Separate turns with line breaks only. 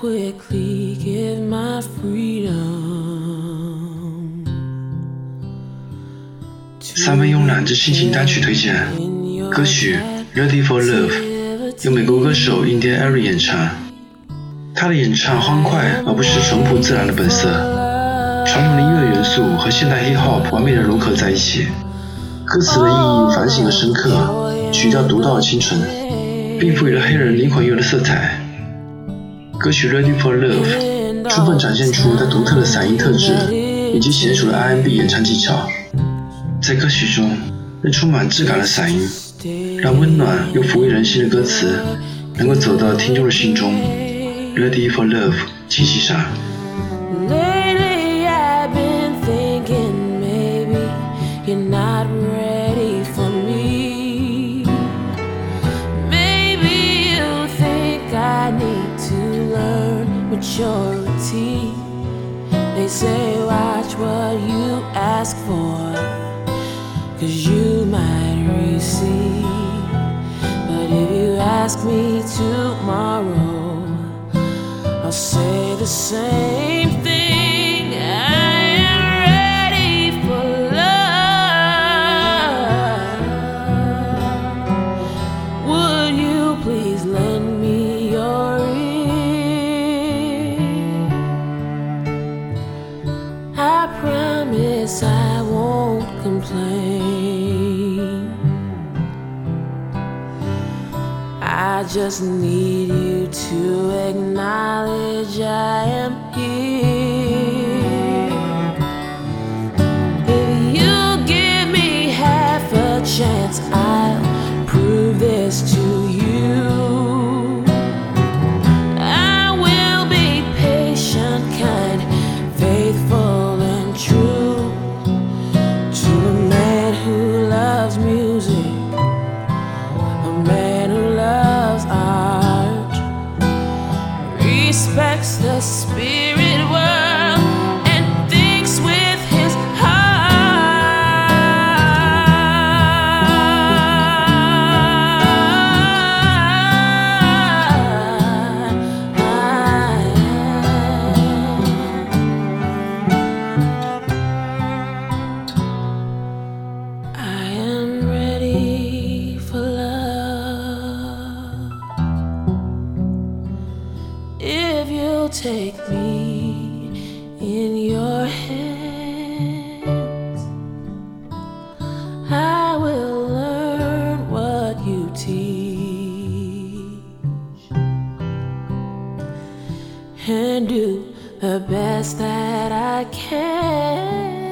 quickly give my freedom.
三分慵懒之心情单曲推荐，歌曲《Ready for Love》由美国歌手 Indian Airy 演唱。他的演唱欢快而不失淳朴自然的本色，传统的音乐元素和现代 hip hop 完美的融合在一起。歌词的意义反省而深刻，曲调独到的清纯，并赋予了黑人灵魂乐的色彩。歌曲《Ready for Love》充分展现出他独特的嗓音特质以及娴熟的 R&B 演唱技巧。在歌曲中，那充满质感的嗓音，让温暖又抚慰人心的歌词能够走到听众的心中。Ready for Love，七七上。
Lately I've been thinking maybe you're not ready for me. Maybe you think I need to learn maturity. They say watch what you ask for, cause you might receive. Ask me tomorrow, I'll say the same thing. I am ready for love. Would you please lend me your ear? I promise I won't complain. I just need you to acknowledge I am here. Take me in your hands, I will learn what you teach and do the best that I can.